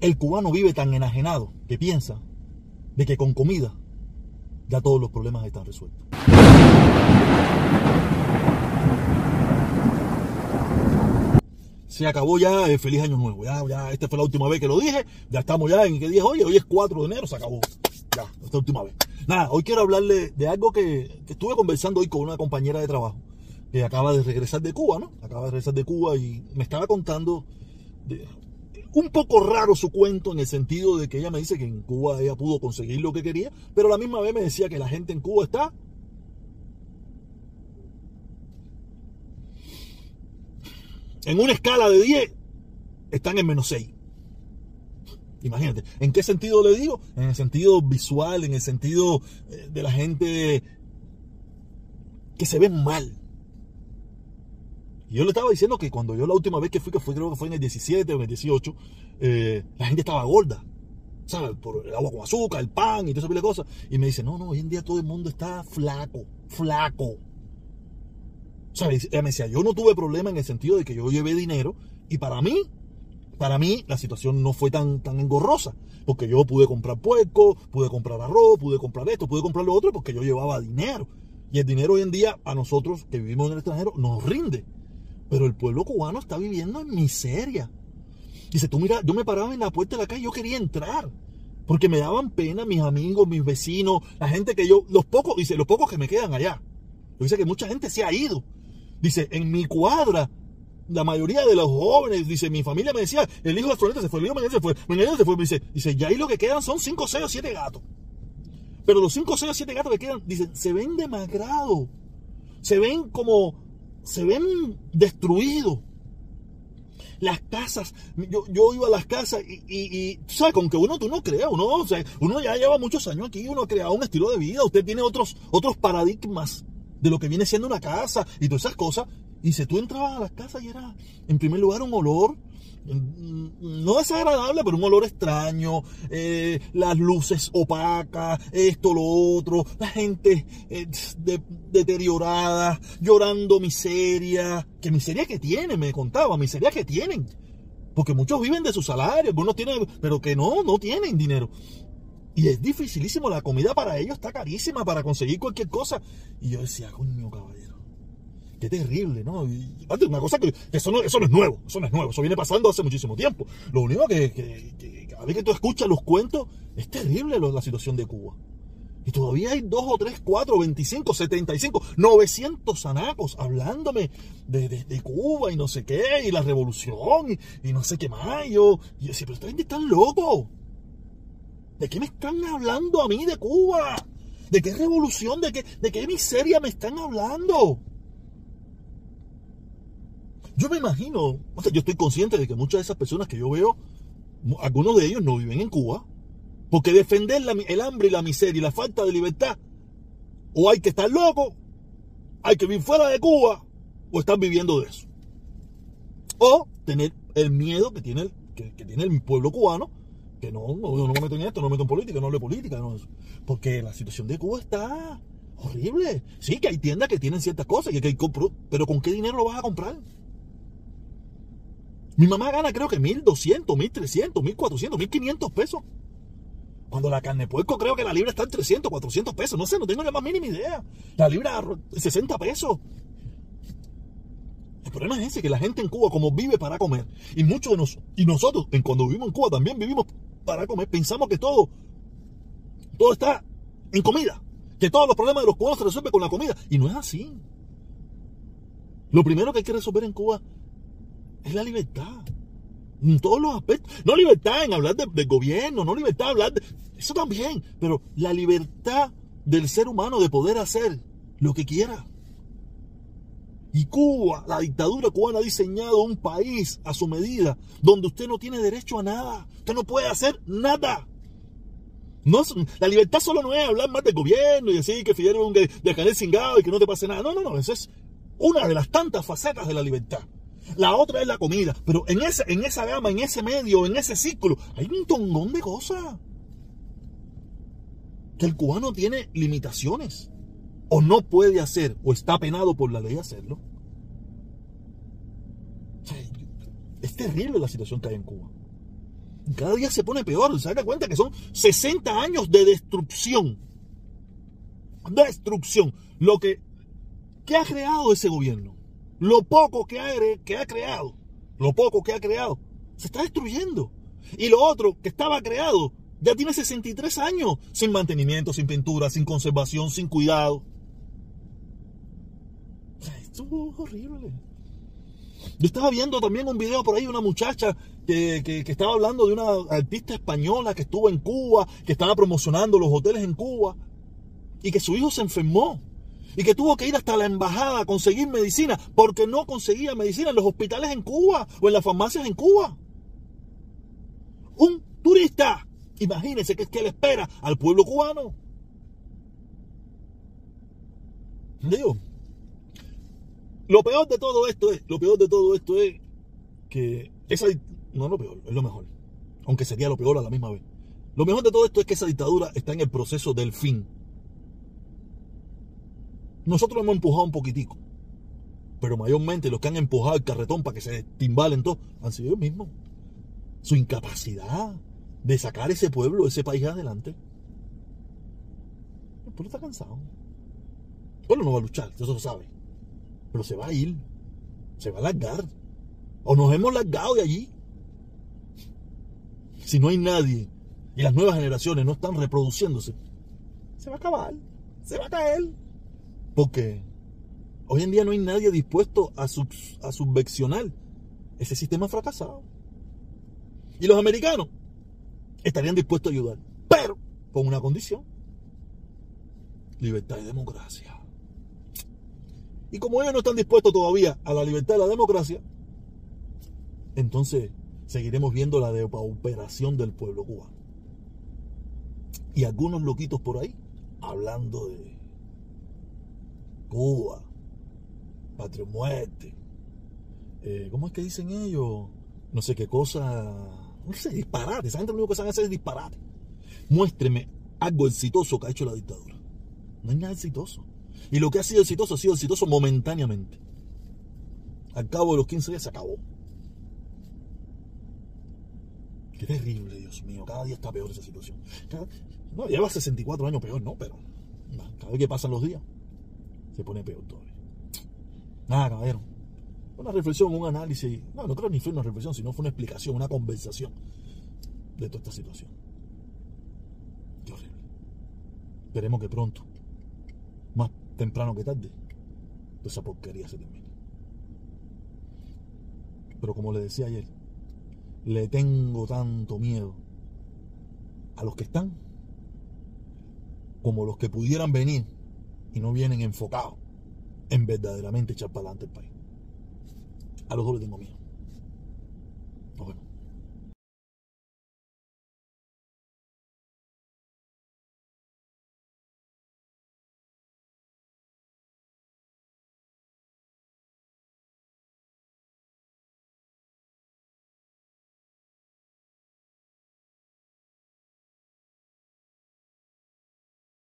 El cubano vive tan enajenado que piensa de que con comida ya todos los problemas están resueltos. Se acabó ya el feliz año nuevo. Ya, ya, esta fue la última vez que lo dije. Ya estamos ya en qué día es hoy. Hoy es 4 de enero, se acabó. Ya, esta última vez. Nada, hoy quiero hablarle de algo que, que estuve conversando hoy con una compañera de trabajo que acaba de regresar de Cuba, ¿no? Acaba de regresar de Cuba y me estaba contando un poco raro su cuento en el sentido de que ella me dice que en Cuba ella pudo conseguir lo que quería, pero a la misma vez me decía que la gente en Cuba está en una escala de 10 están en menos 6. Imagínate, ¿en qué sentido le digo? En el sentido visual, en el sentido eh, de la gente que se ve mal. Y yo le estaba diciendo que cuando yo la última vez que fui, que fue, creo que fue en el 17 o en el 18, eh, la gente estaba gorda. ¿Sabes? Por el agua con azúcar, el pan y toda esa cosas. Y me dice, no, no, hoy en día todo el mundo está flaco, flaco. ¿Sabes? Ella me decía, yo no tuve problema en el sentido de que yo llevé dinero y para mí para mí la situación no fue tan, tan engorrosa, porque yo pude comprar puerco, pude comprar arroz, pude comprar esto, pude comprar lo otro, porque yo llevaba dinero. Y el dinero hoy en día a nosotros que vivimos en el extranjero nos rinde. Pero el pueblo cubano está viviendo en miseria. Dice, tú mira, yo me paraba en la puerta de la calle y yo quería entrar. Porque me daban pena mis amigos, mis vecinos, la gente que yo, los pocos, dice, los pocos que me quedan allá. Dice que mucha gente se ha ido. Dice, en mi cuadra la mayoría de los jóvenes, dice, mi familia me decía, el hijo de Floreta se fue, el hijo de se fue, mañana se fue, me dice, dice, ya ahí lo que quedan son 5, 6 o 7 gatos. Pero los 5, 6 o 7 gatos que quedan, dicen, se ven demacrados, se ven como, se ven destruidos. Las casas, yo, yo iba a las casas y, y, y ¿sabes? Con que uno tú no creas, uno, o sea, uno ya lleva muchos años aquí, uno ha creado un estilo de vida, usted tiene otros, otros paradigmas de lo que viene siendo una casa y todas esas cosas. Y si tú entrabas a las casas y era, en primer lugar, un olor, no desagradable, pero un olor extraño, eh, las luces opacas, esto, lo otro, la gente eh, deteriorada, llorando miseria. ¿Qué miseria que tienen? Me contaba, miseria que tienen. Porque muchos viven de su salario, algunos tienen, pero que no, no tienen dinero. Y es dificilísimo, la comida para ellos está carísima para conseguir cualquier cosa. Y yo decía, coño, caballero Qué terrible, ¿no? Y, una cosa que eso no, eso no es nuevo, eso no es nuevo, eso viene pasando hace muchísimo tiempo. Lo único que, que, cada vez que tú escuchas los cuentos, es terrible la situación de Cuba. Y todavía hay dos o tres, cuatro, veinticinco, setenta y cinco, novecientos anacos hablándome de, de, Cuba y no sé qué, y la revolución, y, no sé qué más. Y yo, y yo decía, pero esta gente están locos. ¿De qué me están hablando a mí de Cuba? ¿De qué revolución? ¿De qué, de qué miseria me están hablando? Yo me imagino, o sea, yo estoy consciente de que muchas de esas personas que yo veo, algunos de ellos no viven en Cuba, porque defender el hambre y la miseria y la falta de libertad, o hay que estar loco, hay que vivir fuera de Cuba, o están viviendo de eso. O tener el miedo que tiene el, que, tiene el pueblo cubano, que no, no, no me meto en esto, no me meto en política, no hablo política, no, porque la situación de Cuba está horrible. Sí, que hay tiendas que tienen ciertas cosas, que hay, pero ¿con qué dinero lo vas a comprar? Mi mamá gana creo que 1200, 1300, 1400, 1500 pesos. Cuando la carne de puerco creo que la libra está en 300, 400 pesos. No sé, no tengo la más mínima idea. La libra 60 pesos. El problema es ese, que la gente en Cuba como vive para comer, y muchos de nosotros, y nosotros en cuando vivimos en Cuba también vivimos para comer, pensamos que todo, todo está en comida, que todos los problemas de los cubanos se resuelven con la comida, y no es así. Lo primero que hay que resolver en Cuba es la libertad. En todos los aspectos. No libertad en hablar del gobierno, no libertad en hablar de... Eso también, pero la libertad del ser humano de poder hacer lo que quiera. Y Cuba, la dictadura cubana ha diseñado un país a su medida, donde usted no tiene derecho a nada. Usted no puede hacer nada. No, la libertad solo no es hablar más del gobierno y decir que Fidel de, de cingado y que no te pase nada. No, no, no. Eso es una de las tantas facetas de la libertad. La otra es la comida. Pero en, ese, en esa gama, en ese medio, en ese ciclo, hay un tongón de cosas. Que el cubano tiene limitaciones. O no puede hacer, o está penado por la ley hacerlo. es terrible la situación que hay en Cuba. Cada día se pone peor. Se da cuenta que son 60 años de destrucción. Destrucción. Lo que, ¿qué ha creado ese gobierno? Lo poco que ha, que creado. Lo poco que ha creado. Se está destruyendo. Y lo otro que estaba creado ya tiene 63 años sin mantenimiento, sin pintura, sin conservación, sin cuidado. Esto es horrible. Yo estaba viendo también un video por ahí de una muchacha que, que, estaba hablando de una artista española que estuvo en Cuba, que estaba promocionando los hoteles en Cuba, y que su hijo se enfermó, y que tuvo que ir hasta la embajada a conseguir medicina, porque no conseguía medicina en los hospitales en Cuba o en las farmacias en Cuba. Un turista Imagínense qué es que le espera al pueblo cubano. Digo, lo peor de todo esto es, lo peor de todo esto es que esa, no es lo peor, es lo mejor, aunque sería lo peor a la misma vez. Lo mejor de todo esto es que esa dictadura está en el proceso del fin. Nosotros hemos empujado un poquitico, pero mayormente los que han empujado el carretón para que se timbalen todos han sido ellos mismos. Su incapacidad, de sacar ese pueblo, ese país adelante. El pueblo está cansado. El pueblo no va a luchar, eso lo sabe. Pero se va a ir. Se va a largar. O nos hemos largado de allí. Si no hay nadie y las nuevas generaciones no están reproduciéndose, se va a acabar. Se va a caer. Porque hoy en día no hay nadie dispuesto a, a subvencionar ese sistema fracasado. Y los americanos estarían dispuestos a ayudar, pero con una condición, libertad y democracia. Y como ellos no están dispuestos todavía a la libertad y la democracia, entonces seguiremos viendo la depauperación del pueblo cubano. Y algunos loquitos por ahí hablando de Cuba, patria muerte, eh, ¿cómo es que dicen ellos? No sé qué cosa no sé, disparate. Esa gente lo único que saben hacer es disparate. Muéstreme algo exitoso que ha hecho la dictadura. No hay nada exitoso. Y lo que ha sido exitoso ha sido exitoso momentáneamente. Al cabo de los 15 días se acabó. Qué terrible, Dios mío. Cada día está peor esa situación. no, lleva 64 años peor, no, pero cada vez que pasan los días se pone peor todavía. Nada, caballero una reflexión, un análisis. No, no creo ni fue una reflexión, sino fue una explicación, una conversación de toda esta situación. Qué horrible. Esperemos que pronto, más temprano que tarde, toda esa porquería se termine. Pero como le decía ayer, le tengo tanto miedo a los que están como los que pudieran venir y no vienen enfocados en verdaderamente echar para adelante el país. A los dos les tengo miedo. Nos vemos.